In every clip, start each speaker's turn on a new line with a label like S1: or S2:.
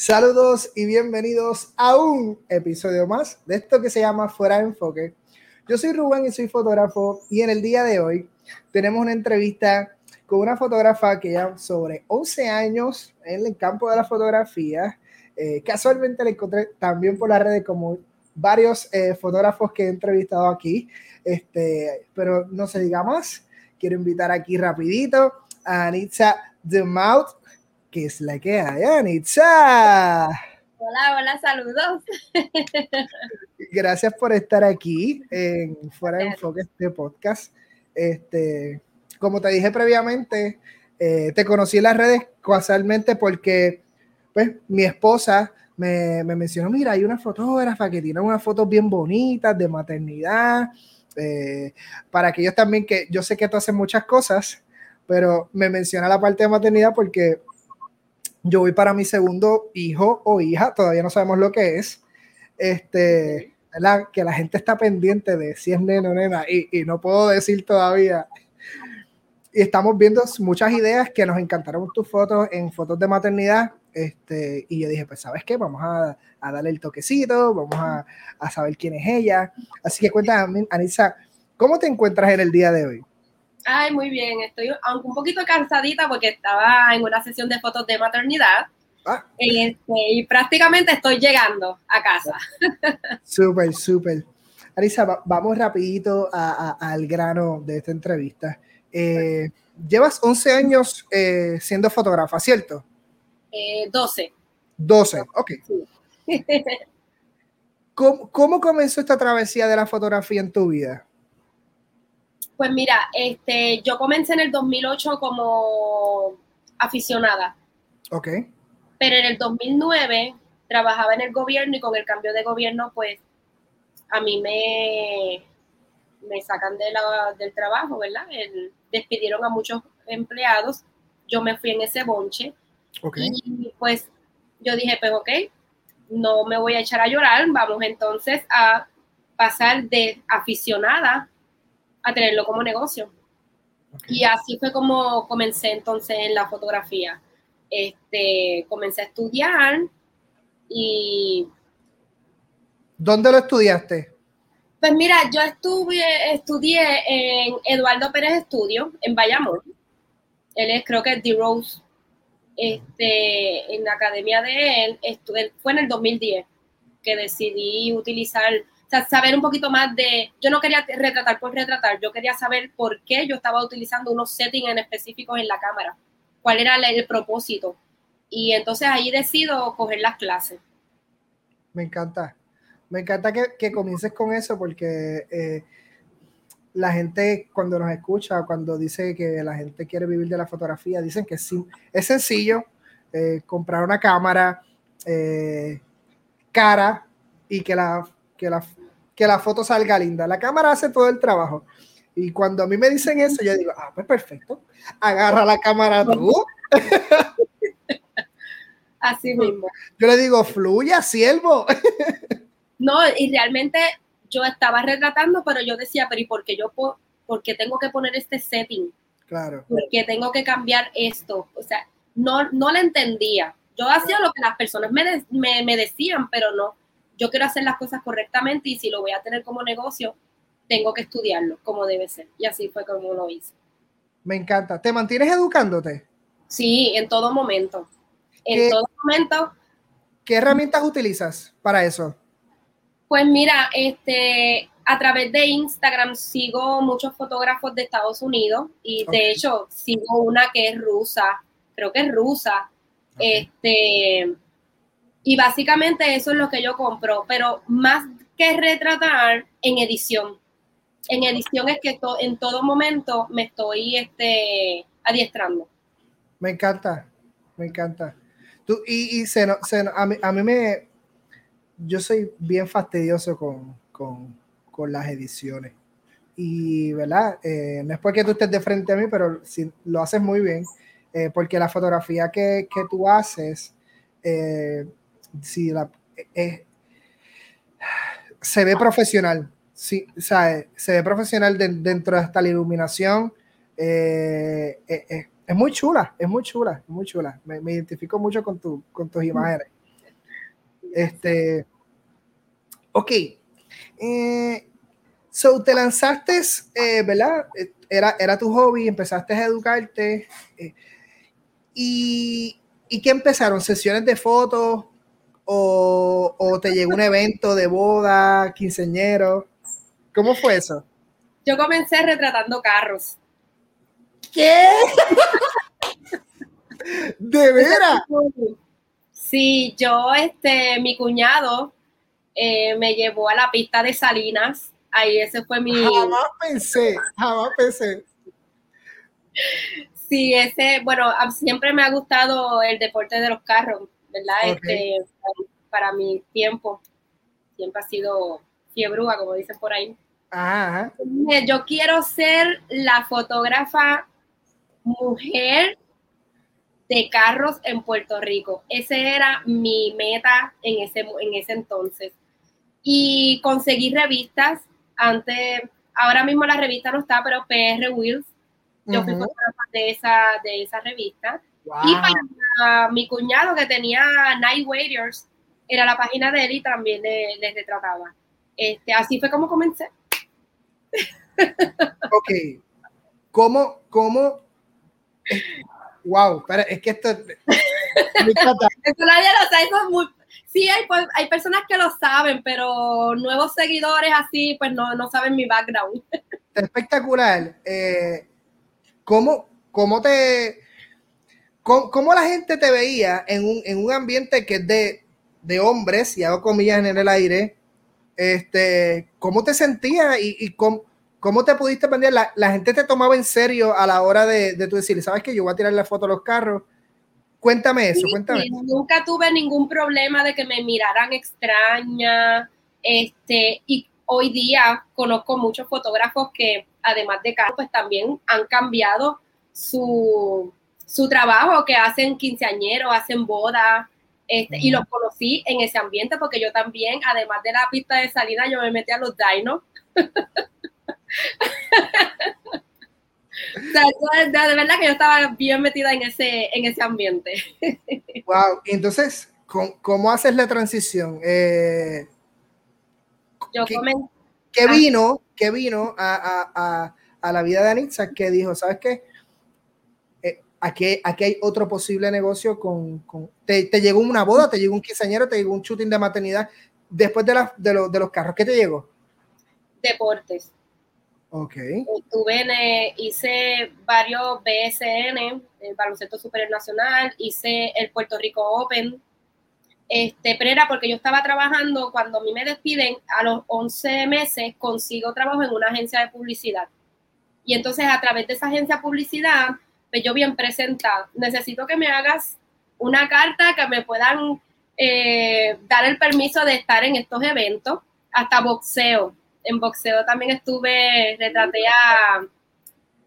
S1: Saludos y bienvenidos a un episodio más de esto que se llama Fuera de Enfoque. Yo soy Rubén y soy fotógrafo y en el día de hoy tenemos una entrevista con una fotógrafa que ya sobre 11 años en el campo de la fotografía. Eh, casualmente la encontré también por las redes como varios eh, fotógrafos que he entrevistado aquí, este, pero no se diga más. Quiero invitar aquí rapidito a Anitza The Mouth ¿Qué es la que hay, Anitza?
S2: Hola, hola, saludos.
S1: Gracias por estar aquí en Fuera de Enfoque, este podcast. Este, como te dije previamente, eh, te conocí en las redes casualmente porque pues, mi esposa me, me, mencionó, mira, hay una fotógrafa que tiene unas fotos bien bonitas de maternidad. Eh, para aquellos también que yo sé que tú haces muchas cosas, pero me menciona la parte de maternidad porque yo voy para mi segundo hijo o hija, todavía no sabemos lo que es. Este, que la gente está pendiente de si es nena o nena y, y, no puedo decir todavía. Y estamos viendo muchas ideas que nos encantaron tus fotos en fotos de maternidad. Este, y yo dije, pues, ¿sabes qué? Vamos a, a darle el toquecito, vamos a, a, saber quién es ella. Así que cuéntame, Anisa, ¿cómo te encuentras en el día de hoy?
S2: Ay, muy bien. Estoy aunque un poquito cansadita porque estaba en una sesión de fotos de maternidad. Ah. Este, y prácticamente estoy llegando a casa.
S1: Súper, súper. Arisa, vamos rapidito a, a, al grano de esta entrevista. Eh, llevas 11 años eh, siendo fotógrafa, ¿cierto?
S2: Eh, 12.
S1: 12, ok. Sí. ¿Cómo, ¿Cómo comenzó esta travesía de la fotografía en tu vida?
S2: Pues mira, este, yo comencé en el 2008 como aficionada.
S1: Ok.
S2: Pero en el 2009 trabajaba en el gobierno y con el cambio de gobierno, pues a mí me, me sacan de la, del trabajo, ¿verdad? El, despidieron a muchos empleados. Yo me fui en ese bonche.
S1: Okay.
S2: Y pues yo dije, pues ok, no me voy a echar a llorar, vamos entonces a pasar de aficionada a tenerlo como negocio. Okay. Y así fue como comencé entonces en la fotografía. Este, comencé a estudiar y...
S1: ¿Dónde lo estudiaste?
S2: Pues mira, yo estuve, estudié en Eduardo Pérez Estudio, en Bayamón. Él es, creo que es D-Rose. Este, en la academia de él, fue en el 2010 que decidí utilizar sea, saber un poquito más de, yo no quería retratar por retratar, yo quería saber por qué yo estaba utilizando unos settings en específicos en la cámara, cuál era el, propósito. Y entonces ahí decido coger las clases.
S1: Me encanta, me encanta que, que comiences con eso porque eh, la gente cuando nos escucha, cuando dice que la gente quiere vivir de la fotografía, dicen que sí, es sencillo eh, comprar una cámara eh, cara y que la, que la que la foto salga linda. La cámara hace todo el trabajo. Y cuando a mí me dicen eso, yo digo, ah, pues perfecto, agarra la cámara tú.
S2: Así mismo.
S1: Yo le digo, fluya, siervo.
S2: No, y realmente yo estaba retratando, pero yo decía, pero ¿y por qué yo por qué tengo que poner este setting?
S1: Claro.
S2: ¿Por qué tengo que cambiar esto? O sea, no, no la entendía. Yo hacía lo que las personas me, de, me, me decían, pero no, yo quiero hacer las cosas correctamente y si lo voy a tener como negocio, tengo que estudiarlo como debe ser. Y así fue como lo hice.
S1: Me encanta. ¿Te mantienes educándote?
S2: Sí, en todo momento. En todo momento.
S1: ¿Qué herramientas utilizas para eso?
S2: Pues mira, este, a través de Instagram sigo muchos fotógrafos de Estados Unidos y okay. de hecho sigo una que es rusa, creo que es rusa. Okay. Este, y básicamente eso es lo que yo compro, pero más que retratar en edición. En edición es que en todo momento me estoy este, adiestrando.
S1: Me encanta, me encanta. Tú, y y se, se, a, mí, a mí me... Yo soy bien fastidioso con, con, con las ediciones. Y, ¿verdad? Eh, no es porque tú estés de frente a mí, pero si lo haces muy bien, eh, porque la fotografía que, que tú haces... Eh, si la, eh, se ve profesional, sí, o sea, se ve profesional de, dentro de esta iluminación. Eh, eh, es muy chula, es muy chula, es muy chula. Me, identifico mucho con, tu, con tus imágenes. Este, ok. Eh, so, te lanzaste, eh, ¿verdad? Era, era tu hobby, empezaste a educarte. Eh, y, ¿Y qué empezaron? ¿Sesiones de fotos? O, ¿O te llegó un evento de boda, quinceñero? ¿Cómo fue eso?
S2: Yo comencé retratando carros.
S1: ¿Qué? ¿De veras?
S2: Sí, yo, este, mi cuñado eh, me llevó a la pista de Salinas. Ahí ese fue mi.
S1: Jamás pensé, jamás pensé.
S2: Sí, ese, bueno, siempre me ha gustado el deporte de los carros, ¿verdad? Este, para, mi tiempo, siempre ha sido fiebrúa, como dicen por ahí. Ajá. Yo quiero ser la fotógrafa mujer de carros en Puerto Rico. Ese era mi meta en ese, en ese entonces. Y conseguí revistas. Antes, ahora mismo la revista no está, pero PR Wheels. Yo fui fotógrafa de esa, de esa revista. Y para mi cuñado que tenía Night Warriors, era la página de él y también les le retrataba. Este, así fue como comencé.
S1: ok. ¿Cómo, cómo wow, pero es que esto.
S2: eso nadie lo sabe, Sí, hay, pues, hay personas que lo saben, pero nuevos seguidores así, pues no, no saben mi background.
S1: Espectacular. Eh, ¿cómo, ¿Cómo te. Cómo, la gente te veía en un, en un ambiente que es de, de, hombres, y hago comillas en el aire? Este, ¿Cómo te sentías y, y cómo, ¿Cómo te pudiste vender? La, gente te tomaba en serio a la hora de, de tú decir, ¿sabes que Yo voy a tirar la foto a los carros. Cuéntame eso, cuéntame.
S2: nunca tuve ningún problema de que me miraran extraña. Este, y hoy día conozco muchos fotógrafos que, además de carros, pues también han cambiado su, trabajo, que hacen quinceañeros, hacen bodas. Este, Y los conocí en ese ambiente porque yo también, además de la pista de salida, yo me metí a los dinos. de, verdad que yo estaba bien metida en ese, en ese ambiente.
S1: Wow, entonces, ¿cómo, haces la transición? Eh,
S2: yo
S1: ¿qué, ¿qué vino, qué vino a, la vida de Anitza que dijo, ¿sabes qué? Eh, aquí, aquí hay otro posible negocio con... te, llegó una boda, te llegó un quinceañero, te llegó un shooting de maternidad después de, de, de los carros. ¿Qué te llegó?
S2: Deportes.
S1: Ok.
S2: Estuve hice varios BSN, el Baloncesto Superior Nacional, hice el Puerto Rico Open. Este, pero era porque yo estaba trabajando, cuando a mí me despiden, a los 11 meses consigo trabajo en una agencia de publicidad. Y entonces a través de esa agencia de publicidad, pues yo bien presentada, necesito que me hagas una carta que me puedan eh, dar el permiso de estar en estos eventos, hasta boxeo en boxeo también estuve, retraté a,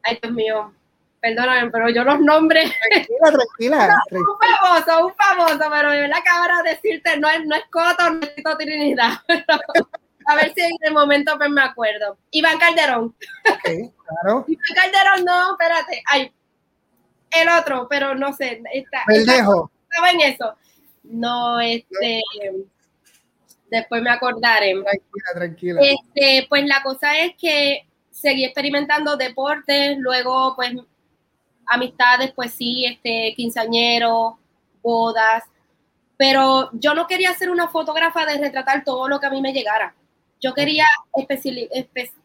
S2: ay Dios mío, perdóname, pero yo los nombres.
S1: Tranquila, tranquila.
S2: un famoso, un famoso, pero de verdad que ahora decirte, no es, no es Coto, no es Tito Trinidad, a ver si en el momento pues me acuerdo. Iván Calderón.
S1: Ok, claro.
S2: Iván Calderón, no, espérate, ay, el otro, pero no sé. Está,
S1: dejo.
S2: Estaba en eso. No, este después me acordaré.
S1: Tranquila, tranquila.
S2: Este, pues la cosa es que seguí experimentando deportes, luego pues amistades, pues sí, este, quinceañeros, bodas, pero yo no quería ser una fotógrafa de retratar todo lo que a mí me llegara. Yo quería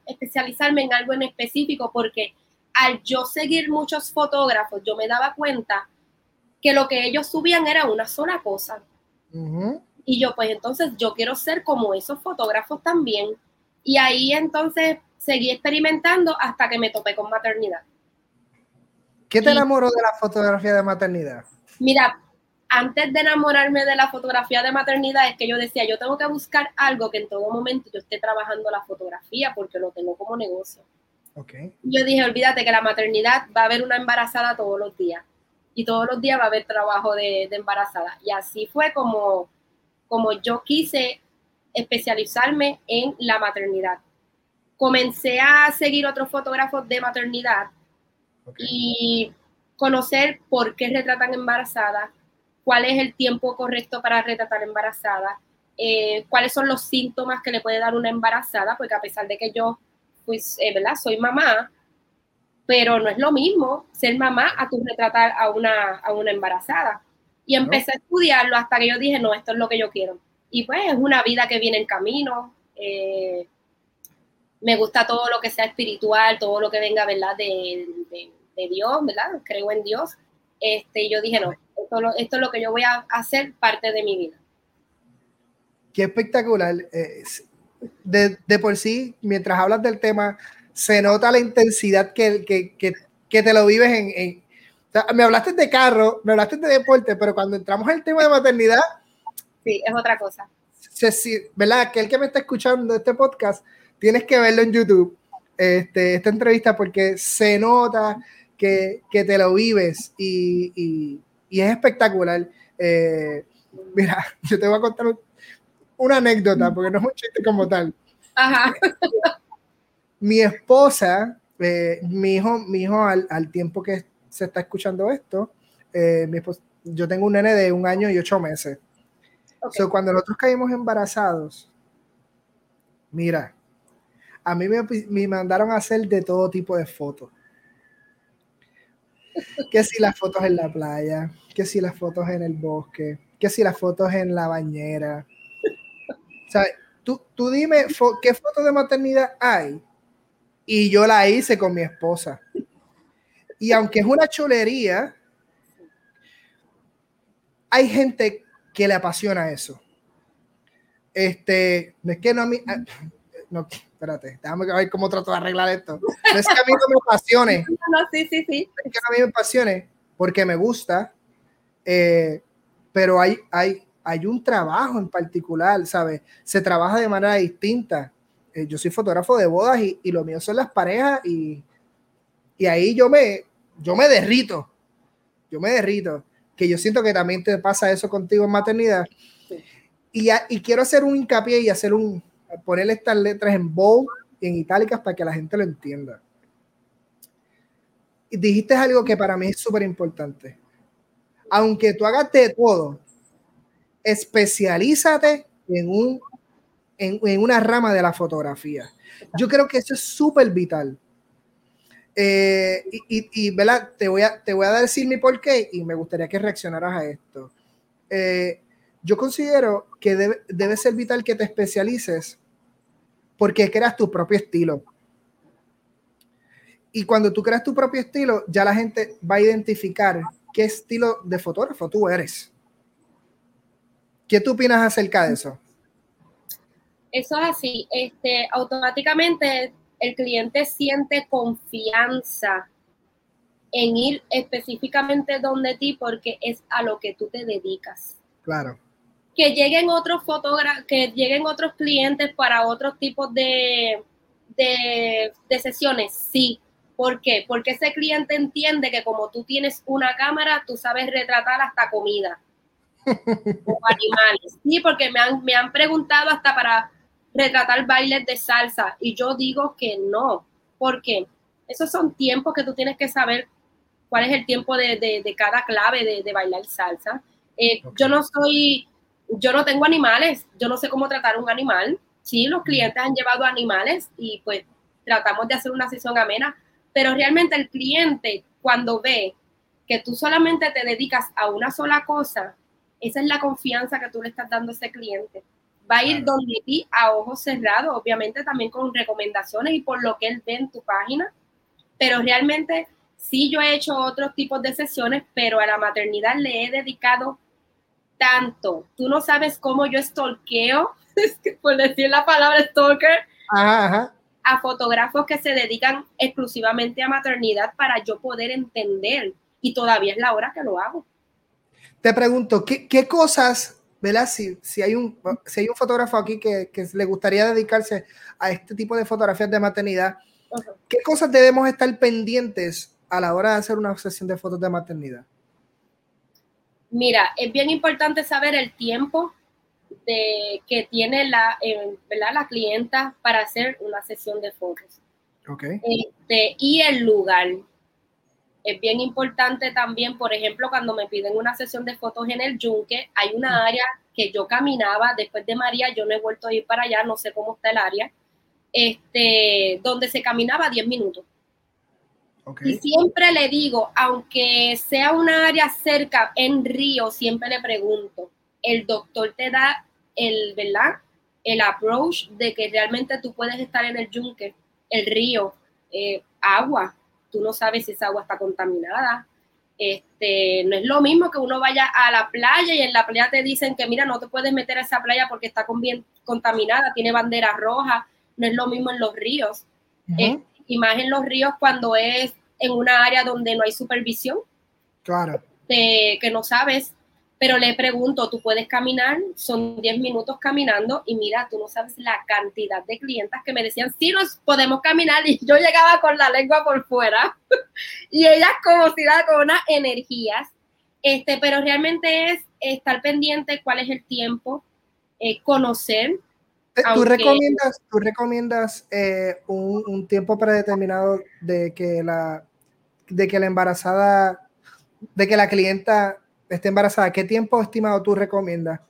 S2: especializarme en algo en específico porque al yo seguir muchos fotógrafos, yo me daba cuenta que lo que ellos subían era una sola cosa. Y yo, pues entonces yo quiero ser como esos fotógrafos también. Y ahí entonces seguí experimentando hasta que me topé con maternidad.
S1: ¿Qué te enamoró de la fotografía de maternidad?
S2: Mira, antes de enamorarme de la fotografía de maternidad es que yo decía, yo tengo que buscar algo que en todo momento yo esté trabajando la fotografía porque lo tengo como negocio.
S1: Okay.
S2: Yo dije, olvídate que la maternidad va a haber una embarazada todos los días y todos los días va a haber trabajo de, de embarazada. Y así fue como como yo quise especializarme en la maternidad. Comencé a seguir otros fotógrafos de maternidad y conocer por qué retratan embarazadas, cuál es el tiempo correcto para retratar embarazadas, eh, cuáles son los síntomas que le puede dar una embarazada, porque a pesar de que yo, pues, eh, ¿verdad? Soy mamá, pero no es lo mismo ser mamá a tu retratar a una, a una embarazada. Y empecé a estudiarlo hasta que yo dije, no, esto es lo que yo quiero. Y pues es una vida que viene en camino. Eh, me gusta todo lo que sea espiritual, todo lo que venga, ¿verdad? De, de, Dios, ¿verdad? Creo en Dios. Este, yo dije, no, esto, esto es lo que yo voy a hacer parte de mi vida
S1: qué espectacular. De, de, por sí, mientras hablas del tema, se nota la intensidad que, que, que, que te lo vives en... en o sea, me hablaste de carro, me hablaste de deporte, pero cuando entramos en el tema de maternidad...
S2: Sí, es otra cosa.
S1: Se, ¿Verdad? Aquel que me está escuchando este podcast, tienes que verlo en YouTube, este, esta entrevista, porque se nota que, que te lo vives y, y, y es espectacular. Eh, mira, yo te voy a contar una anécdota, porque no es un chiste como tal. Ajá. Mi esposa, eh, mi hijo, mi hijo al, al, tiempo que se está escuchando esto, eh, mi esposa, yo tengo un nene de un año y ocho meses. Okay. cuando nosotros caímos embarazados, mira, a mí me, me, mandaron a hacer de todo tipo de fotos. Que si las fotos en la playa, que si las fotos en el bosque, que si las fotos en la bañera, o sea, tú, tú dime qué foto de maternidad hay. Y yo la hice con mi esposa. Y aunque es una chulería, hay gente que le apasiona eso. Este, no es que no a mí, ah, no, espérate, déjame ver cómo trato de arreglar esto. No es que a mí no me apasione.
S2: No, sí, sí, sí.
S1: Es que a mí me apasione porque me gusta, eh, pero hay, hay, hay un trabajo en particular, ¿sabes? Se trabaja de manera distinta. Eh, yo soy fotógrafo de bodas y, y, lo mío son las parejas y, y ahí yo me, yo me derrito, yo me derrito, que yo siento que también te pasa eso contigo en maternidad. Sí. Y, y quiero hacer un hincapié y hacer un, poner estas letras en bold y en itálicas para que la gente lo entienda. Y dijiste algo que para mí es súper importante. Aunque tú hagas de todo, especialízate en, un, en, en, una rama de la fotografía. Yo creo que eso es súper vital. Eh, y, y. Te, voy a, te voy a decir mi porqué y me gustaría que reaccionaras a esto. Eh, yo considero que debe, debe ser vital que te especialices porque creas tu propio estilo. Y cuando tú creas tu propio estilo, ya la gente va a identificar qué estilo de fotógrafo tú eres. ¿Qué tú opinas acerca de eso?
S2: Eso es así. Este, automáticamente el cliente siente confianza en ir específicamente donde ti porque es a lo que tú te dedicas.
S1: Claro.
S2: Que lleguen otros fotógrafos, que lleguen otros clientes para otros tipos de, de, de sesiones, sí. ¿Por qué? Porque ese cliente entiende que como tú tienes una cámara, tú sabes retratar hasta comida o animales. Sí, porque me han, me han preguntado hasta para retratar bailes de salsa y yo digo que no, porque esos son tiempos que tú tienes que saber cuál es el tiempo de, de, de cada clave de, de, bailar salsa. Eh, okay. Yo no soy, yo no tengo animales, yo no sé cómo tratar un animal. Sí, los clientes han llevado animales y pues tratamos de hacer una sesión amena, pero realmente el cliente cuando ve que tú solamente te dedicas a una sola cosa, esa es la confianza que tú le estás dando a ese cliente. Va a ir claro. donde ti a ojos cerrados, obviamente también con recomendaciones y por lo que él ve en tu página, pero realmente sí yo he hecho otros tipos de sesiones, pero a la maternidad le he dedicado tanto. Tú no sabes cómo yo stalkeo, por decir la palabra stalker,
S1: ajá, ajá.
S2: a fotógrafos que se dedican exclusivamente a maternidad para yo poder entender. Y todavía es la hora que lo hago
S1: te pregunto, ¿qué, qué cosas, ¿verdad? Si, si, hay un, si hay un fotógrafo aquí que, que, le gustaría dedicarse a este tipo de fotografías de maternidad, uh -huh. ¿qué cosas debemos estar pendientes a la hora de hacer una sesión de fotos de maternidad?
S2: Mira, es bien importante saber el tiempo de, que tiene la, eh, ¿verdad? la clienta para hacer una sesión de fotos.
S1: Okay.
S2: Este, y el lugar es bien importante también, por ejemplo, cuando me piden una sesión de fotos en el yunque, hay una área que yo caminaba después de María, yo no he vuelto a ir para allá, no sé cómo está el área, este, donde se caminaba 10 minutos. Y siempre le digo, aunque sea una área cerca en Río, siempre le pregunto, el doctor te da el, ¿verdad? El approach de que realmente tú puedes estar en el yunque, el río, eh, agua. Tú no sabes si esa agua está contaminada. Este, no es lo mismo que uno vaya a la playa y en la playa te dicen que mira, no te puedes meter a esa playa porque está con bien contaminada, tiene bandera roja. No es lo mismo en los ríos. Uh y más en los ríos cuando es en una área donde no hay supervisión.
S1: Claro.
S2: que no sabes, pero le pregunto, ¿tú puedes caminar? Son 10 minutos caminando y mira, tú no sabes la cantidad de clientas que me decían, sí, nos podemos caminar y yo llegaba con la lengua por fuera y ellas como si la con unas energías, este, pero realmente es estar pendiente cuál es el tiempo, eh, conocer
S1: eh, ¿Tú recomiendas, tú recomiendas eh, un, tiempo predeterminado de que la de que la embarazada, de que la clienta esté embarazada? ¿Qué tiempo estimado tú recomiendas?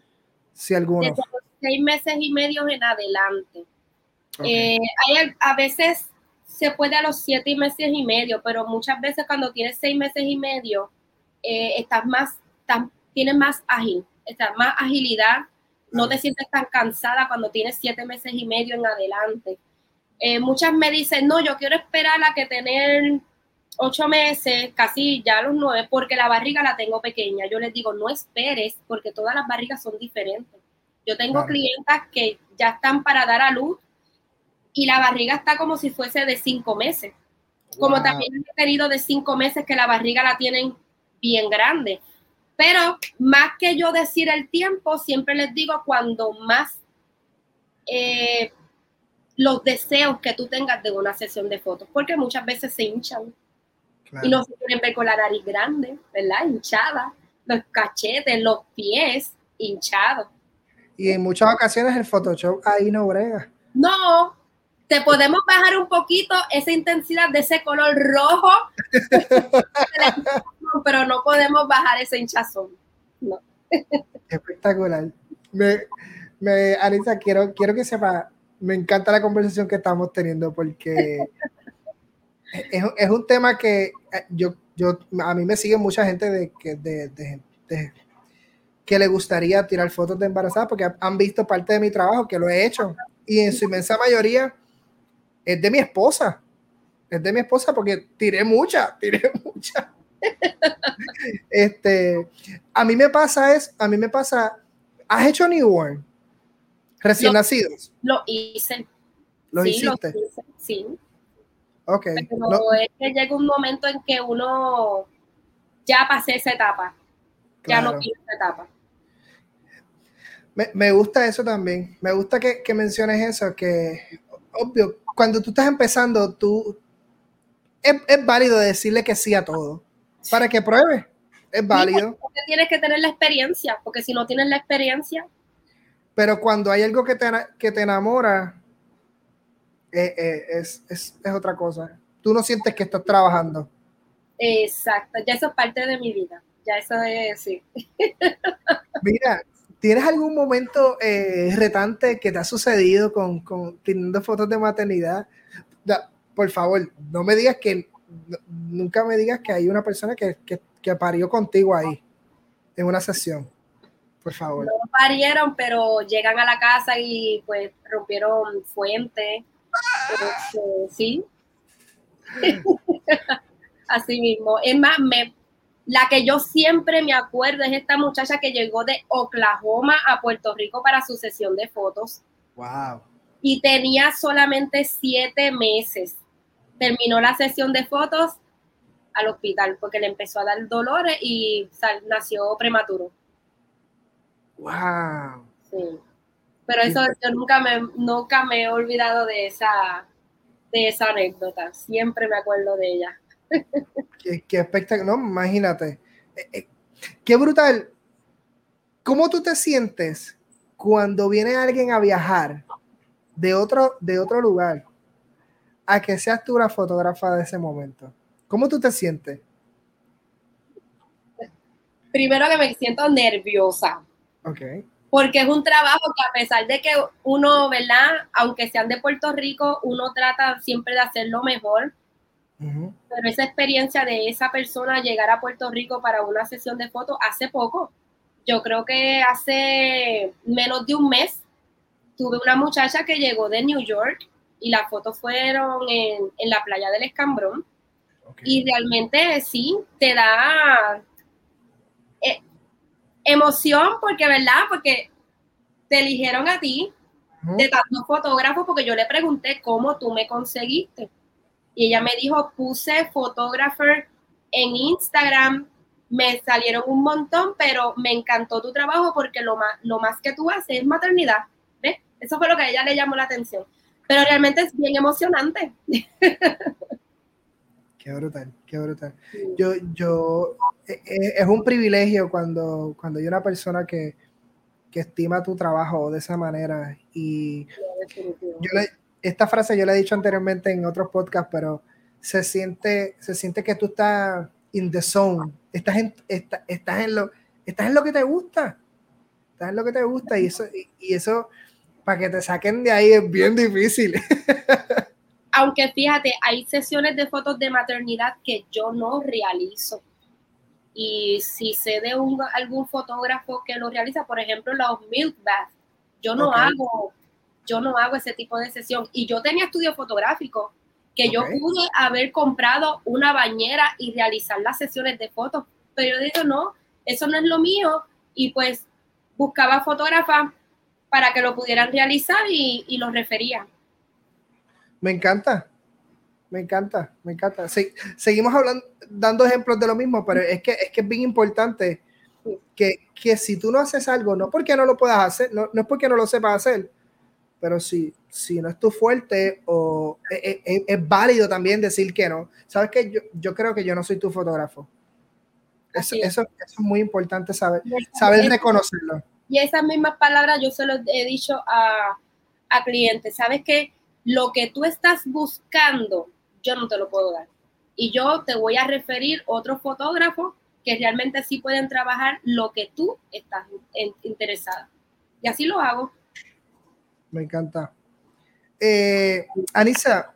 S1: Si alguno.
S2: Desde los seis meses y medio en adelante. Eh, hay, a veces se puede a los siete meses y medio, pero muchas veces cuando tienes seis meses y medio, estás más, tienes más ágil, estás más agilidad no te sientes tan cansada cuando tienes siete meses y medio en adelante. Eh, muchas me dicen, no, yo quiero esperar a que tener ocho meses, casi ya los nueve, porque la barriga la tengo pequeña. Yo les digo, no esperes, porque todas las barrigas son diferentes. Yo tengo clientas que ya están para dar a luz y la barriga está como si fuese de cinco meses. Como también he tenido de cinco meses que la barriga la tienen bien grande. Pero más que yo decir el tiempo, siempre les digo cuando más eh, los deseos que tú tengas de una sesión de fotos, porque muchas veces se hinchan y no se quieren ver con la nariz grande, ¿verdad? Hinchada, los cachetes, los pies hinchados.
S1: Y en muchas ocasiones el Photoshop ahí no brega.
S2: No, te podemos bajar un poquito esa intensidad de ese color rojo pero no podemos bajar ese hinchazón. No.
S1: Espectacular. Me, me, Anita, quiero, quiero que sepa, me encanta la conversación que estamos teniendo porque es, es, un tema que eh, yo, yo, a mí me sigue mucha gente de, que, de, de, que le gustaría tirar fotos de embarazada porque han visto parte de mi trabajo, que lo he hecho. Y en su inmensa mayoría es de mi esposa. Es de mi esposa porque tiré mucha, tiré mucha este, a mí me pasa es, a mí me pasa, ¿has hecho newborn? Recién nacidos.
S2: Lo hice.
S1: ¿Lo hiciste?
S2: sí.
S1: Ok.
S2: Pero es que llega un momento en que uno ya pasé esa etapa. Ya no quiero esa etapa.
S1: Me, me, gusta eso también. Me gusta que, que menciones eso, que obvio, cuando tú estás empezando, tú es, es válido decirle que sí a todo para que pruebe. Es válido.
S2: porque tienes que tener la experiencia, porque si no tienes la experiencia.
S1: Pero cuando hay algo que te, que te enamora, eh, eh, es, es, es, otra cosa. Tú no sientes que estás trabajando.
S2: Exacto, ya eso es parte de mi vida. Ya eso es, sí.
S1: Mira, ¿tienes algún momento eh, retante que te ha sucedido con, con teniendo fotos de maternidad? por favor, no me digas que nunca me digas que hay una persona que, que, parió contigo ahí, en una sesión. Por favor.
S2: No parieron, pero llegan a la casa y pues rompieron fuente. Este, sí. Así mismo. Es más, me, la que yo siempre me acuerdo es esta muchacha que llegó de Oklahoma a Puerto Rico para su sesión de fotos.
S1: Wow.
S2: Y tenía solamente siete meses terminó la sesión de fotos al hospital porque le empezó a dar dolores y nació prematuro.
S1: Wow.
S2: Sí. Pero eso yo nunca me, nunca me he olvidado de esa, de esa anécdota. Siempre me acuerdo de ella.
S1: qué, qué espectacular. No, imagínate. Eh, eh, qué brutal. ¿Cómo tú te sientes cuando viene alguien a viajar de otro, de otro lugar a que seas tú la fotógrafa de ese momento? ¿Cómo tú te sientes?
S2: Primero que me siento nerviosa.
S1: Ok.
S2: Porque es un trabajo que a pesar de que uno, ¿verdad? Aunque sean de Puerto Rico, uno trata siempre de hacerlo mejor. Pero esa experiencia de esa persona llegar a Puerto Rico para una sesión de fotos hace poco, yo creo que hace menos de un mes, tuve una muchacha que llegó de New York y las fotos fueron en, la playa del Escambrón. Y realmente sí, te da, emoción porque, ¿verdad? Porque te eligieron a ti de tantos fotógrafos porque yo le pregunté cómo tú me conseguiste. Y ella me dijo, puse fotógrafo en Instagram, me salieron un montón, pero me encantó tu trabajo porque lo más, lo más que tú haces es maternidad. ¿Ves? Eso fue lo que a ella le llamó la atención. Pero realmente es bien emocionante.
S1: Qué brutal, qué brutal. Yo, yo, e, e, es un privilegio cuando, cuando hay una persona que, que estima tu trabajo de esa manera. Y yo esta frase yo la he dicho anteriormente en otros podcasts, pero se siente, se siente que tú estás in the zone, estás en, estás en, lo, estás en lo que te gusta, estás en lo que te gusta y eso, y eso para que te saquen de ahí es bien difícil.
S2: aunque fíjate, hay sesiones de fotos de maternidad que yo no realizo. Y si sé de un, algún fotógrafo que lo realiza, por ejemplo, los milk baths, yo no hago, yo no hago ese tipo de sesión. Y yo tenía estudio fotográfico, que yo pude haber comprado una bañera y realizar las sesiones de fotos. Pero yo digo, no, eso no es lo mío. Y pues buscaba fotógrafas para que lo pudieran realizar y, y los refería.
S1: Me encanta, me encanta, me encanta. Sí, seguimos hablando, dando ejemplos de lo mismo, pero es que es, que es bien importante que, que, si tú no haces algo, no porque no lo puedas hacer, no, no es porque no lo sepas hacer, pero si, si no es tu fuerte o es, es, es válido también decir que no. Sabes que yo, yo, creo que yo no soy tu fotógrafo. Eso, eso, eso es muy importante saber, saber reconocerlo.
S2: Y esas mismas palabras yo se las he dicho a, a clientes. Sabes que lo que tú estás buscando, yo no te lo puedo dar. Y yo te voy a referir otros fotógrafos que realmente sí pueden trabajar lo que tú estás interesada. Y así lo hago.
S1: Me encanta. Eh, Anisa,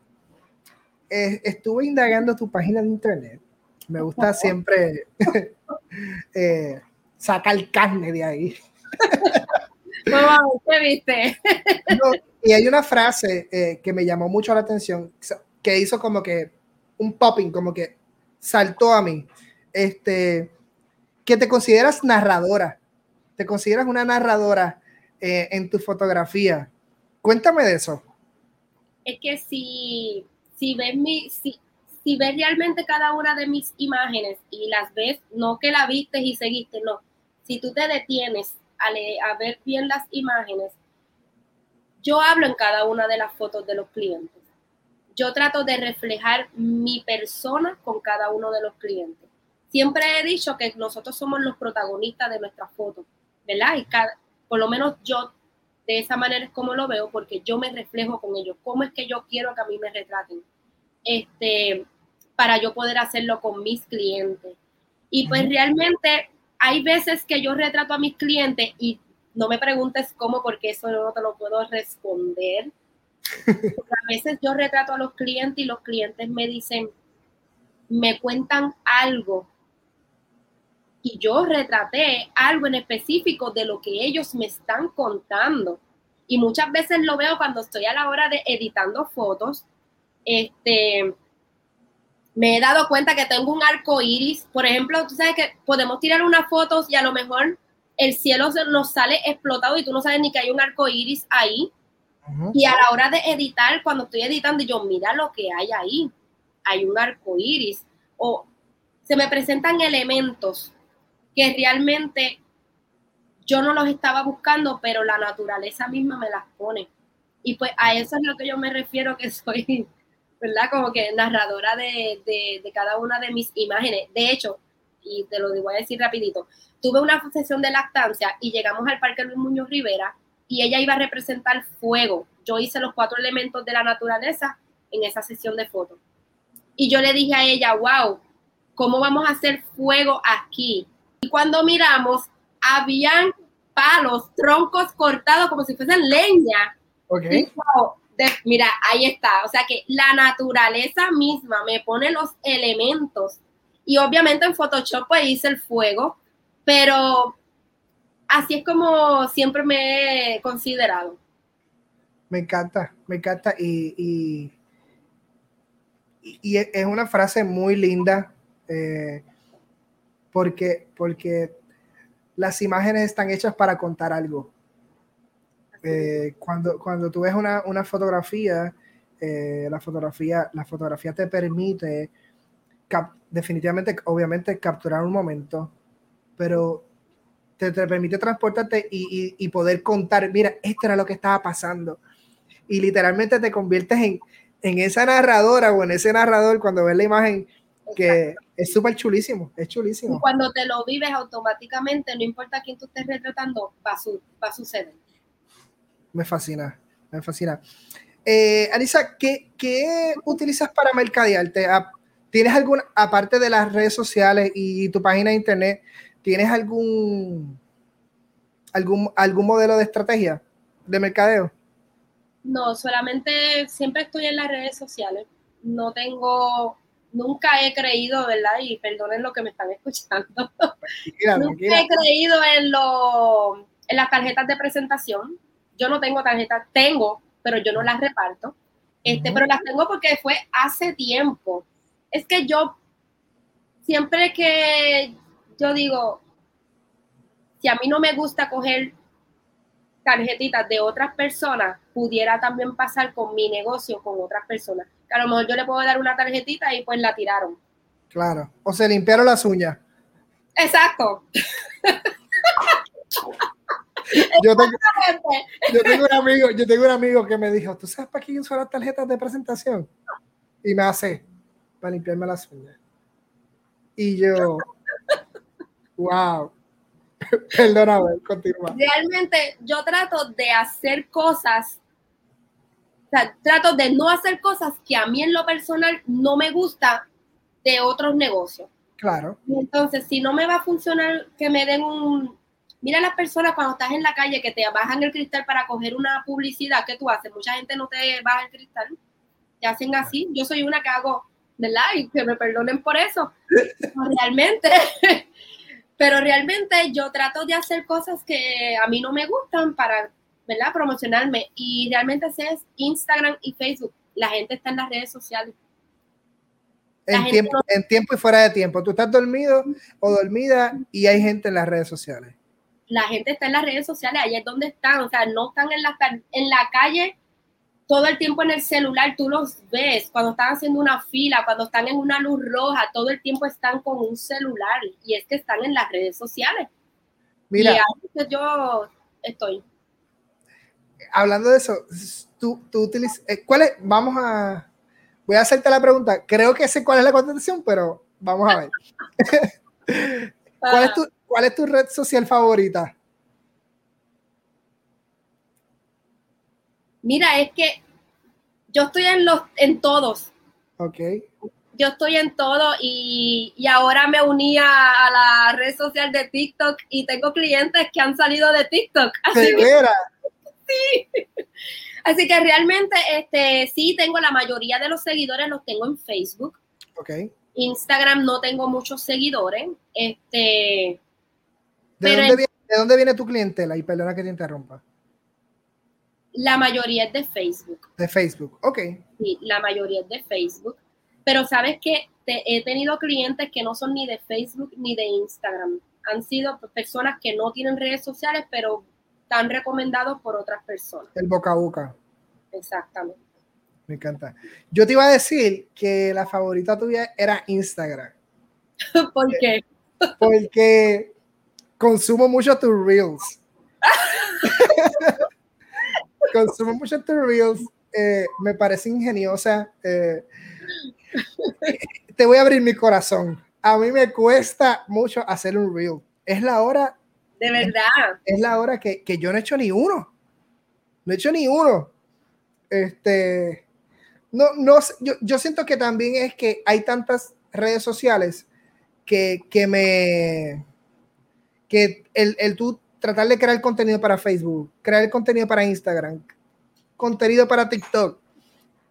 S1: eh, estuve indagando tu página de internet. Me gusta siempre eh, sacar carne de ahí.
S2: ¿Qué viste?
S1: Y hay una frase eh, que me llamó mucho la atención, que hizo como que un popping, como que saltó a mí. Este, que te consideras narradora, te consideras una narradora eh, en tu fotografía. Cuéntame de eso.
S2: Es que si, si ves mi, si, si ves realmente cada una de mis imágenes y las ves, no que la viste y seguiste, no. Si tú te detienes a, ver bien las imágenes, yo hablo en cada una de las fotos de los clientes. Yo trato de reflejar mi persona con cada uno de los clientes. Siempre he dicho que nosotros somos los protagonistas de nuestras fotos, ¿verdad? Y cada, por lo menos yo de esa manera es como lo veo, porque yo me reflejo con ellos. ¿Cómo es que yo quiero que a mí me retraten? Este, para yo poder hacerlo con mis clientes. Y pues realmente hay veces que yo retrato a mis clientes y no me preguntes cómo, porque eso no te lo puedo responder. a veces yo retrato a los clientes y los clientes me dicen, me cuentan algo. Y yo retraté algo en específico de lo que ellos me están contando. Y muchas veces lo veo cuando estoy a la hora de editando fotos. Este, me he dado cuenta que tengo un arco iris. Por ejemplo, tú sabes que podemos tirar unas fotos y a lo mejor el cielo nos sale explotado y tú no sabes ni que hay un arco iris ahí. Y a la hora de editar, cuando estoy editando, yo mira lo que hay ahí. Hay un arco iris. O se me presentan elementos que realmente yo no los estaba buscando, pero la naturaleza misma me las pone. Y pues a eso es lo que yo me refiero que soy ¿verdad? Como que narradora de, de, cada una de mis imágenes. De hecho, y te lo voy a decir rapidito, tuve una sesión de lactancia y llegamos al Parque Luis Muñoz Rivera y ella iba a representar fuego. Yo hice los cuatro elementos de la naturaleza en esa sesión de fotos. Y yo le dije a ella, wow, ¿cómo vamos a hacer fuego aquí? Y cuando miramos, habían palos, troncos cortados como si fuesen leña.
S1: Ok.
S2: mira, ahí está. O sea que la naturaleza misma me pone los elementos. Y obviamente en Photoshop pues hice el fuego, pero así es como siempre me he considerado.
S1: Me encanta, me encanta. Y, y, es una frase muy linda eh, porque, porque las imágenes están hechas para contar algo. Eh, cuando, cuando tú ves una, fotografía, eh, la fotografía, la fotografía te permite definitivamente, obviamente, capturar un momento, pero te, permite transportarte y, y, poder contar, mira, esto era lo que estaba pasando. Y literalmente te conviertes en, en esa narradora o en ese narrador cuando ves la imagen que es súper chulísimo, es chulísimo.
S2: cuando te lo vives automáticamente, no importa quién tú estés retratando, va a, va a suceder.
S1: Me fascina, me fascina. Eh, Anisa, ¿qué, ¿qué, utilizas para mercadearte? ¿Tienes alguna, aparte de las redes sociales y tu página de internet, ¿tienes algún, algún, algún modelo de estrategia de mercadeo?
S2: No, solamente siempre estoy en las redes sociales. No tengo, nunca he creído, ¿verdad? Y perdonen lo que me están escuchando. nunca he creído en, lo, en las tarjetas de presentación. Yo no tengo tarjetas, tengo, pero yo no las reparto. Este, Pero las tengo porque fue hace tiempo. Es que yo, siempre que yo digo, si a mí no me gusta coger tarjetitas de otras personas pudiera también pasar con mi negocio con otras personas. Que a lo mejor yo le puedo dar una tarjetita y pues la tiraron.
S1: Claro. O se limpiaron las uñas.
S2: Exacto.
S1: yo, tengo, yo, tengo, un amigo, yo tengo un amigo que me dijo, ¿tú sabes para qué uso las tarjetas de presentación? Y me hace, para limpiarme las uñas. Y yo, wow. Perdóname, continúa.
S2: Realmente yo trato de hacer cosas, o sea, trato de no hacer cosas que a mí en lo personal no me gusta de otros negocios.
S1: Claro.
S2: Entonces, si no me va a funcionar que me den un... Mira las personas cuando estás en la calle que te bajan el cristal para coger una publicidad, ¿qué tú haces? Mucha gente no te baja el cristal, te hacen así. Yo soy una que hago, ¿verdad? Y que me perdonen por eso. Realmente pero realmente yo trato de hacer cosas que a mí no me gustan para, ¿verdad? Promocionarme. Y realmente es Instagram y Facebook. La gente está en las redes sociales.
S1: En tiempo, en tiempo y fuera de tiempo. Tú estás dormido o dormida y hay gente en las redes sociales.
S2: La gente está en las redes sociales, ahí es donde están. O sea, no están en la, en la calle todo el tiempo en el celular, tú los ves cuando están haciendo una fila, cuando están en una luz roja, todo el tiempo están con un celular y es que están en las redes sociales. Mira, y ahí yo estoy.
S1: Hablando de eso, tú, tú utilizas, eh, ¿cuál es? Vamos a, voy a hacerte la pregunta, creo que sé cuál es la contestación, pero vamos a ver. ¿Cuál, es tu, ¿Cuál es tu red social favorita?
S2: Mira, es que yo estoy en los, en todos.
S1: Ok.
S2: Yo estoy en todo y, ahora me uní a, la red social de TikTok y tengo clientes que han salido de TikTok.
S1: Así que,
S2: sí. Así que realmente, este, sí, tengo la mayoría de los seguidores los tengo en Facebook.
S1: Ok.
S2: Instagram no tengo muchos seguidores. Este.
S1: ¿De, dónde, viene, ¿de dónde viene tu clientela? Y perdona que te interrumpa.
S2: La mayoría es de Facebook.
S1: De Facebook, ok.
S2: Sí, la mayoría es de Facebook. Pero sabes que he tenido clientes que no son ni de Facebook ni de Instagram. Han sido personas que no tienen redes sociales, pero están recomendados por otras personas.
S1: El boca a boca.
S2: Exactamente.
S1: Me encanta. Yo te iba a decir que la favorita tuya era Instagram.
S2: ¿Por qué?
S1: Porque consumo mucho tus reels. Consumo mucho tus reels, eh, me parece ingeniosa. Eh, te voy a abrir mi corazón. A mí me cuesta mucho hacer un reel. Es la hora.
S2: De verdad.
S1: Es, la hora que, yo no he hecho ni uno. No he hecho ni uno. Este. No, no, yo, yo siento que también es que hay tantas redes sociales que, que me. que el, el tú tratar de crear contenido para Facebook, crear contenido para Instagram, contenido para TikTok.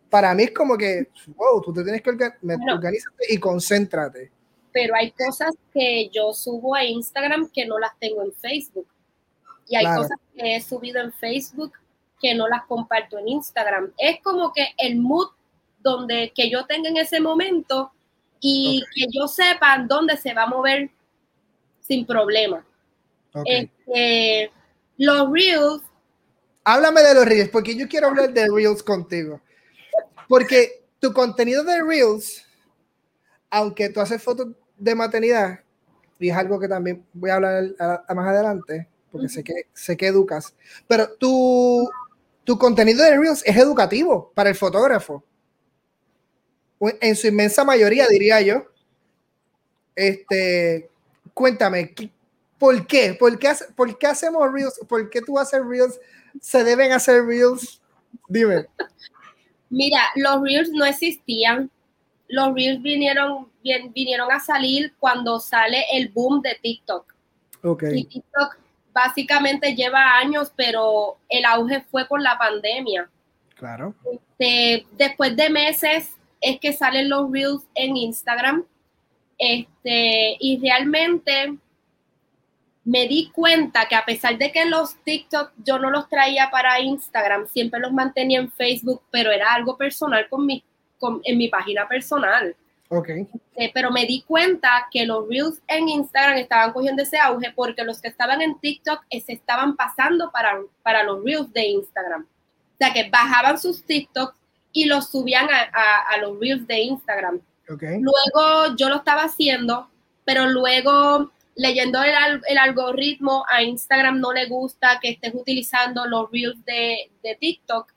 S1: Para mí es como que, wow, tú te tienes que organizar y concéntrate.
S2: Pero hay cosas que yo subo a Instagram que no las tengo en Facebook. Y hay cosas que he subido en Facebook que no las comparto en Instagram. Es como que el mood donde que yo tenga en ese momento y que yo sepa dónde se va a mover sin problema. Este, los reels.
S1: Háblame de los reels, porque yo quiero hablar de reels contigo. Porque tu contenido de reels, aunque tú haces fotos de maternidad, y es algo que también voy a hablar más adelante, porque sé, que, sé que educas, pero tu, tu contenido de reels es educativo para el fotógrafo en su inmensa mayoría, diría yo. Este, cuéntame, ¿por qué? ¿Por qué, ¿Por qué hacemos reels? ¿Por qué tú haces reels? ¿Se deben hacer reels? Dime.
S2: Mira, los reels no existían. Los reels vinieron, vinieron a salir cuando sale el boom de TikTok.
S1: Okay.
S2: Y TikTok básicamente lleva años, pero el auge fue con la pandemia.
S1: Claro.
S2: Este, después de meses es que salen los reels en Instagram. Este, y realmente me di cuenta que a pesar de que los TikTok yo no los traía para Instagram, siempre los mantenía en Facebook, pero era algo personal con mi, en mi página personal.
S1: Ok.
S2: Este, pero me di cuenta que los Reels en Instagram estaban cogiendo ese auge porque los que estaban en TikTok se estaban pasando para, para los Reels de Instagram. O sea, que bajaban sus TikToks y los subían a, los reels de Instagram. Luego yo lo estaba haciendo, pero luego leyendo el, algoritmo a Instagram no le gusta que estés utilizando los reels de, TikTok,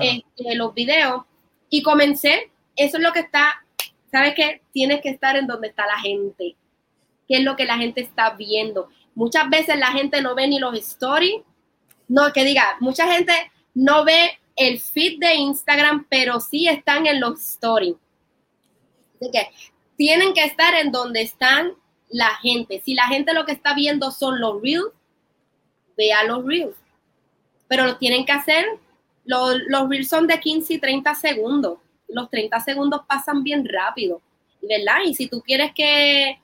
S2: este, los videos, y comencé, eso es lo que está, ¿sabes qué? Tienes que estar en donde está la gente, qué es lo que la gente está viendo. Muchas veces la gente no ve ni los stories, no, que diga, mucha gente no ve el feed de Instagram, pero sí están en los stories. Así que tienen que estar en donde están la gente. Si la gente lo que está viendo son los reels, vea los reels. Pero lo tienen que hacer. Los, los reels son de 15 y 30 segundos. Los 30 segundos pasan bien rápido, ¿verdad? Y si tú quieres que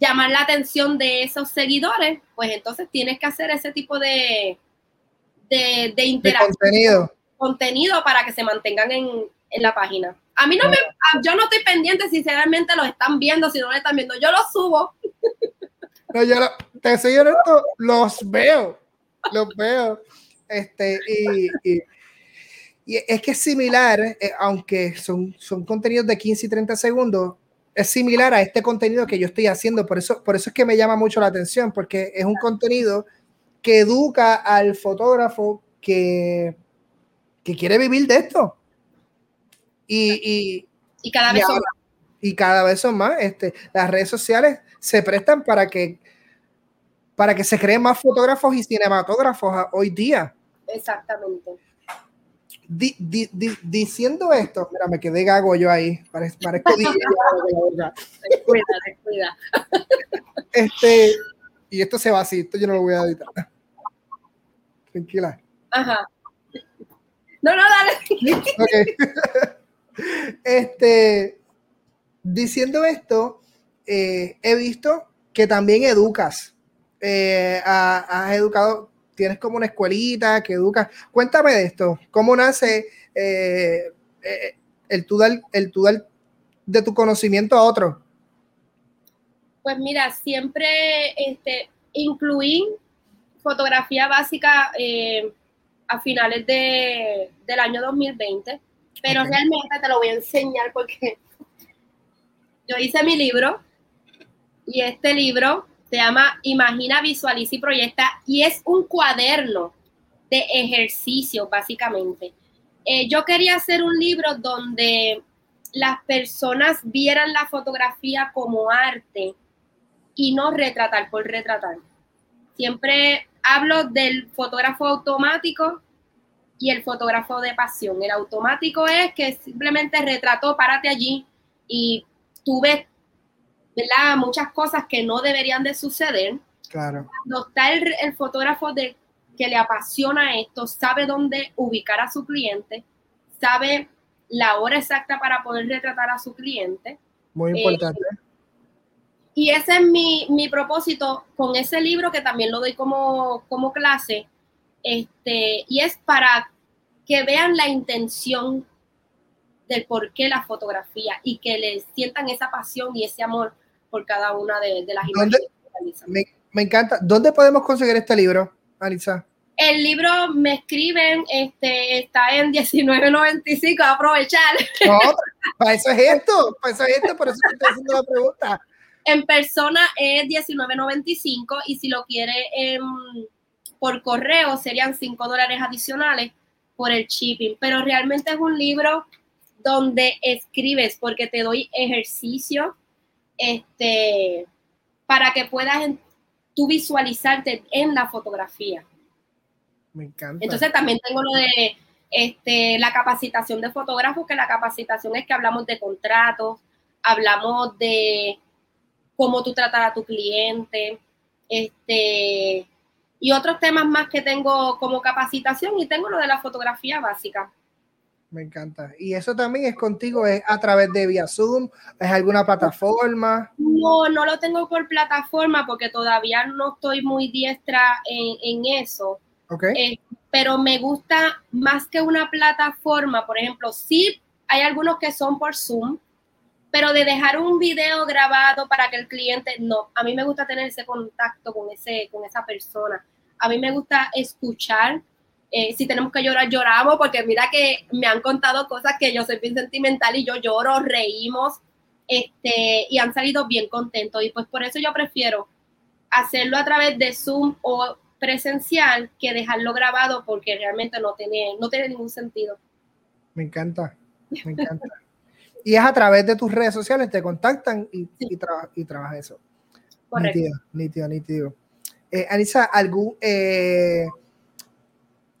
S2: llamar la atención de esos seguidores, pues entonces tienes que hacer ese tipo de, de, de interacción.
S1: contenido.
S2: Contenido para que se mantengan en, en la página. A mí no me, yo no estoy pendiente si realmente los están viendo, si no lo están viendo. Yo los subo.
S1: No, yo te soy honesto, los veo, los veo. Este, y, y, es que es similar, eh, aunque son, son contenidos de 15 y 30 segundos, es similar a este contenido que yo estoy haciendo. Por eso, por eso es que me llama mucho la atención, porque es un contenido que educa al fotógrafo que, que quiere vivir de esto. Y,
S2: y, cada vez son más.
S1: Y cada vez son más. Este, las redes sociales se prestan para que, para que se creen más fotógrafos y cinematógrafos hoy día.
S2: Exactamente.
S1: diciendo esto, mira, me quedé gago yo ahí. Parezco, descuida, descuida. Este, y esto se va así, esto yo no lo voy a editar. Tranquila.
S2: Ajá. No, no, dale.
S1: Este, diciendo esto, eh, he visto que también educas. Eh, has educado, tienes como una escuelita que educas. Cuéntame de esto. ¿Cómo nace eh, el, tú dar, el tú de tu conocimiento a otro?
S2: Pues mira, siempre este, incluí fotografía básica a finales de, del año 2020, pero realmente te lo voy a enseñar porque yo hice mi libro y este libro se llama Imagina, Visualiza y Proyecta y es un cuaderno de ejercicio básicamente. Eh, yo quería hacer un libro donde las personas vieran la fotografía como arte y no retratar por retratar. Siempre hablo del fotógrafo automático y el fotógrafo de pasión. El automático es que simplemente retrató, párate allí y tú ves ¿verdad? muchas cosas que no deberían de suceder.
S1: Claro.
S2: Cuando está el, el fotógrafo de, que le apasiona esto, sabe dónde ubicar a su cliente, sabe la hora exacta para poder retratar a su cliente.
S1: Muy importante.
S2: Eh, y ese es mi, mi, propósito con ese libro que también lo doy como, como clase, este, y es para que vean la intención del por qué la fotografía y que le sientan esa pasión y ese amor por cada una de, de las imágenes.
S1: Me, me, encanta. ¿Dónde podemos conseguir este libro, Alisa?
S2: El libro me escriben, este, está en 19.95, aprovechar.
S1: No, para eso es esto, para eso es esto, por eso estoy haciendo la pregunta.
S2: En persona es 19.95 y si lo quiere eh, por correo serían 5 dólares adicionales por el shipping, pero realmente es un libro donde escribes porque te doy ejercicio este, para que puedas tú visualizarte en la fotografía.
S1: Me encanta.
S2: Entonces también tengo lo de este, la capacitación de fotógrafos, que la capacitación es que hablamos de contratos, hablamos de cómo tú tratar a tu cliente, este, y otros temas más que tengo como capacitación y tengo lo de la fotografía básica.
S1: Me encanta. ¿Y eso también es contigo? ¿Es a través de vía Zoom? ¿Es alguna plataforma?
S2: No, no lo tengo por plataforma porque todavía no estoy muy diestra en, en eso.
S1: Okay.
S2: Eh, pero me gusta más que una plataforma, por ejemplo, sí hay algunos que son por Zoom, pero de dejar un video grabado para que el cliente, no, a mí me gusta tener ese contacto con, ese, con esa persona. A mí me gusta escuchar eh, si tenemos que llorar, lloramos, porque mira que me han contado cosas que yo soy bien sentimental y yo lloro, reímos, este, y han salido bien contentos. Y pues por eso yo prefiero hacerlo a través de Zoom o presencial que dejarlo grabado porque realmente no tiene, no tiene ningún sentido.
S1: Me encanta, me encanta. y es a través de tus redes sociales, te contactan y, sí. y, traba, y trabajas eso.
S2: Correcto.
S1: Nítido, nítido, nítido. Eh, Anisa, ¿algún, eh,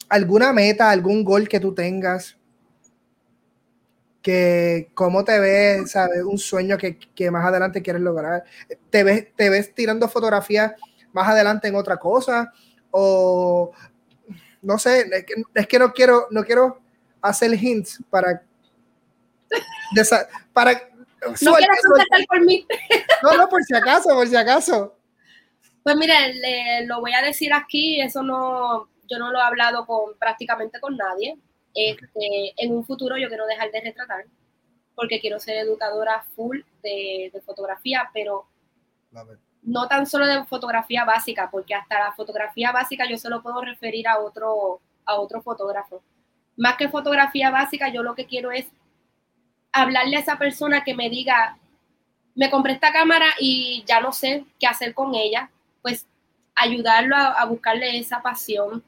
S1: alguna meta, algún gol que tú tengas, que cómo te ves, sabes, un sueño que, que, más adelante quieres lograr, te ves, te ves tirando fotografías más adelante en otra cosa, o no sé, es que, es que no quiero, no quiero hacer hints para, desa, para
S2: no suelta, suelta. por mí.
S1: No, no, por si acaso, por si acaso.
S2: Pues mire, le, lo voy a decir aquí, eso no, yo no lo he hablado con prácticamente con nadie. Este, en un futuro yo quiero dejar de retratar porque quiero ser educadora full de, de fotografía, pero no tan solo de fotografía básica, porque hasta la fotografía básica yo se lo puedo referir a otro, a otro fotógrafo. Más que fotografía básica, yo lo que quiero es hablarle a esa persona que me diga, me compré esta cámara y ya no sé qué hacer con ella, pues ayudarlo a, buscarle esa pasión,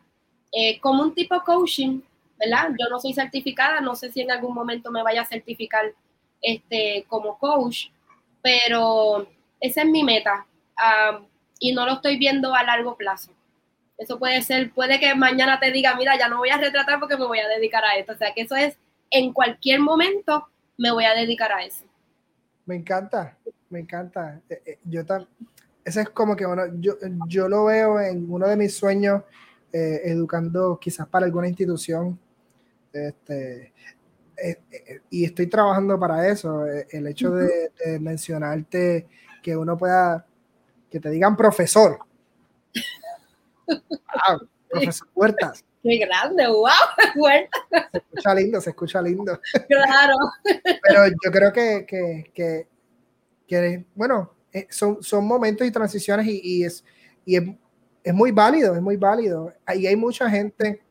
S2: eh, como un tipo coaching, ¿verdad? Yo no soy certificada, no sé si en algún momento me vaya a certificar este, como coach, pero esa es mi meta um, y no lo estoy viendo a largo plazo. Eso puede ser, puede que mañana te diga, mira, ya no voy a retratar porque me voy a dedicar a esto. O sea, que eso es, en cualquier momento me voy a dedicar a eso.
S1: Me encanta, me encanta. Yo también, ese es como que, bueno, yo, yo lo veo en uno de mis sueños eh, educando quizás para alguna institución. Este, eh, eh, y estoy trabajando para eso. El hecho de, de, mencionarte que uno pueda, que te digan profesor. wow, profesor Huertas.
S2: Qué grande, wow, Huertas.
S1: Se escucha lindo, se escucha lindo.
S2: Claro.
S1: Pero yo creo que, que, que, que bueno, son, son momentos y transiciones y, y es, y es es muy válido, es muy válido. Ahí hay mucha gente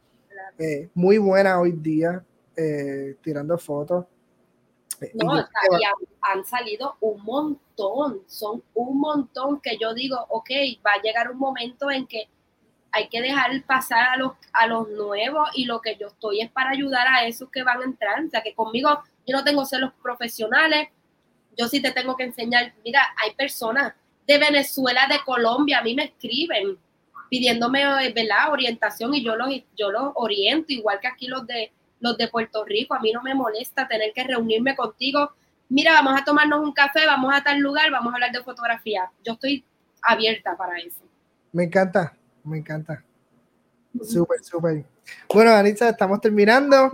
S1: eh, muy buena hoy día eh, tirando fotos.
S2: No, y han, han, salido un montón, son un montón que yo digo, ok, va a llegar un momento en que hay que dejar pasar a los, a los nuevos y lo que yo estoy es para ayudar a esos que van a entrar. O sea, que conmigo yo no tengo celos profesionales, yo sí te tengo que enseñar, mira, hay personas de Venezuela, de Colombia, a mí me escriben pidiéndome ¿verdad? orientación y yo los, yo los oriento, igual que aquí los de, los de Puerto Rico. A mí no me molesta tener que reunirme contigo. Mira, vamos a tomarnos un café, vamos a tal lugar, vamos a hablar de fotografía. Yo estoy abierta para eso.
S1: Me encanta, me encanta. Súper, súper. Bueno, Anita, estamos terminando.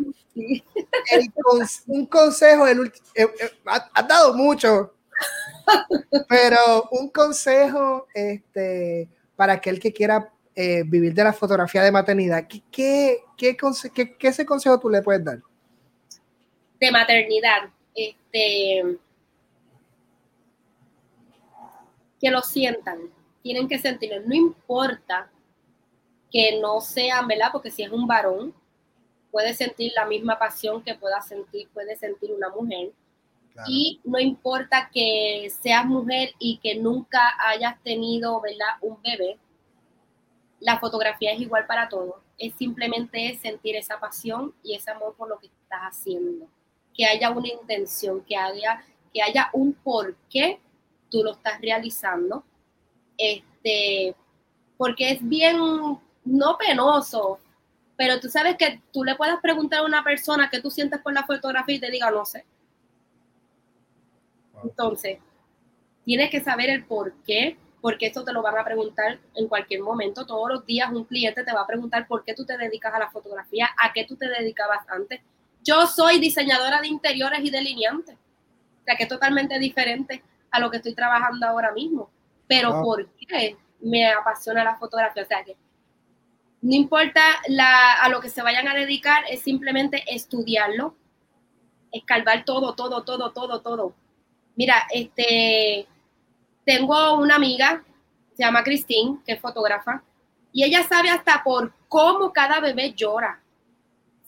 S1: un consejo, el último, eh, eh, has dado mucho, pero un consejo este, para aquel que quiera eh, vivir de la fotografía de maternidad, ¿qué, qué, qué, qué, ese consejo tú le puedes dar?
S2: De maternidad, este, que lo sientan, tienen que sentirlo, no importa que no sean, ¿verdad? Porque si es un varón, puede sentir la misma pasión que pueda sentir, puede sentir una mujer. Y no importa que seas mujer y que nunca hayas tenido, ¿verdad? Un bebé, la fotografía es igual para todos. Es simplemente sentir esa pasión y ese amor por lo que estás haciendo. Que haya una intención, que haya, que haya un por qué tú lo estás realizando. Este, porque es bien no penoso, pero tú sabes que tú le puedes preguntar a una persona qué tú sientes por la fotografía y te diga, no sé. Entonces, tienes que saber el por qué, porque esto te lo van a preguntar en cualquier momento. Todos los días un cliente te va a preguntar por qué tú te dedicas a la fotografía, a qué tú te dedicabas antes. Yo soy diseñadora de interiores y delineante, o sea que es totalmente diferente a lo que estoy trabajando ahora mismo. Pero ¿por qué me apasiona la fotografía? O sea que no importa a lo que se vayan a dedicar, es simplemente estudiarlo, escalvar todo, todo, todo, todo, todo. Mira, este, tengo una amiga, se llama Christine, que es fotógrafa, y ella sabe hasta por cómo cada bebé llora.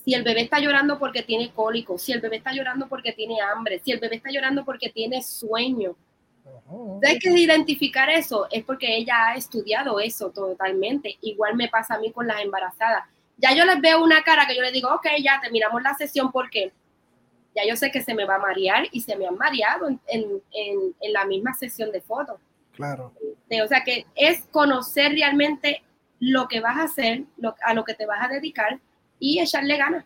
S2: Si el bebé está llorando porque tiene cólico, si el bebé está llorando porque tiene hambre, si el bebé está llorando porque tiene sueño. Hay que identificar eso, es porque ella ha estudiado eso totalmente. Igual me pasa a mí con las embarazadas. Ya yo les veo una cara que yo les digo, ok, ya terminamos la sesión porque ya yo sé que se me va a marear y se me han mareado en, la misma sesión de fotos.
S1: Claro.
S2: o sea que es conocer realmente lo que vas a hacer, a lo que te vas a dedicar y echarle ganas.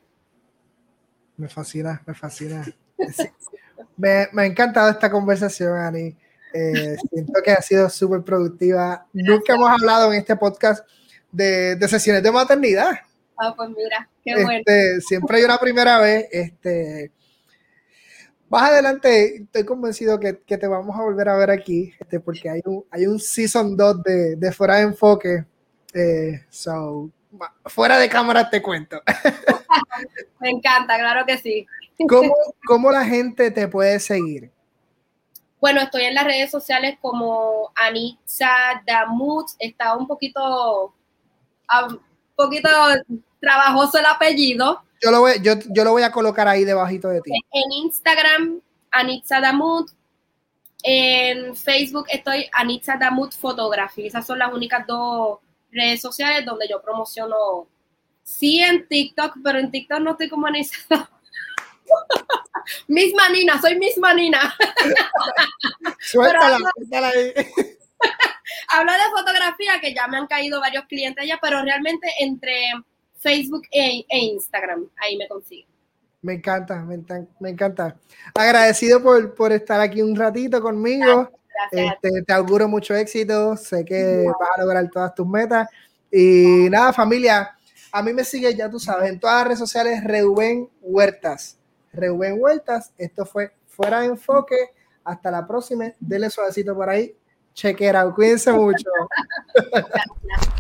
S1: Me fascina, me fascina. me, me ha encantado esta conversación, Ani. Eh, siento que ha sido súper productiva. Nunca hemos hablado en este podcast de, sesiones de maternidad.
S2: Ah, pues mira, qué bueno.
S1: Este, siempre hay una primera vez. Este, más adelante estoy convencido que, te vamos a volver a ver aquí, este, porque hay un, hay un season 2 de, de Fuera de Enfoque. Eh, so, fuera de cámara te cuento.
S2: Me encanta, claro que sí.
S1: ¿Cómo, ¿Cómo la gente te puede seguir?
S2: Bueno, estoy en las redes sociales como Anitza Damut. Está un poquito, un poquito trabajoso el apellido.
S1: Yo lo, voy, yo, yo lo voy a colocar ahí debajito de ti.
S2: En Instagram, Anitza Damut. En Facebook estoy Anitza Damut Photography. Esas son las únicas dos redes sociales donde yo promociono. Sí, en TikTok, pero en TikTok no estoy como Anitza misma Nina, soy misma Nina.
S1: suéltala, suéltala ahí.
S2: Hablo de fotografía, que ya me han caído varios clientes allá, pero realmente entre Facebook e, e Instagram, ahí me consigo.
S1: Me encanta, me, encanta. Agradecido por, estar aquí un ratito conmigo. Este, te auguro mucho éxito. Sé que vas a lograr todas tus metas. Y nada, familia, a mí me sigue, ya tú sabes, en todas las redes sociales, Reuben Huertas. Reuben Vueltas. Esto fue Fuera de Enfoque. Hasta la próxima. Dele suavecito por ahí. Chequera. Cuídense mucho.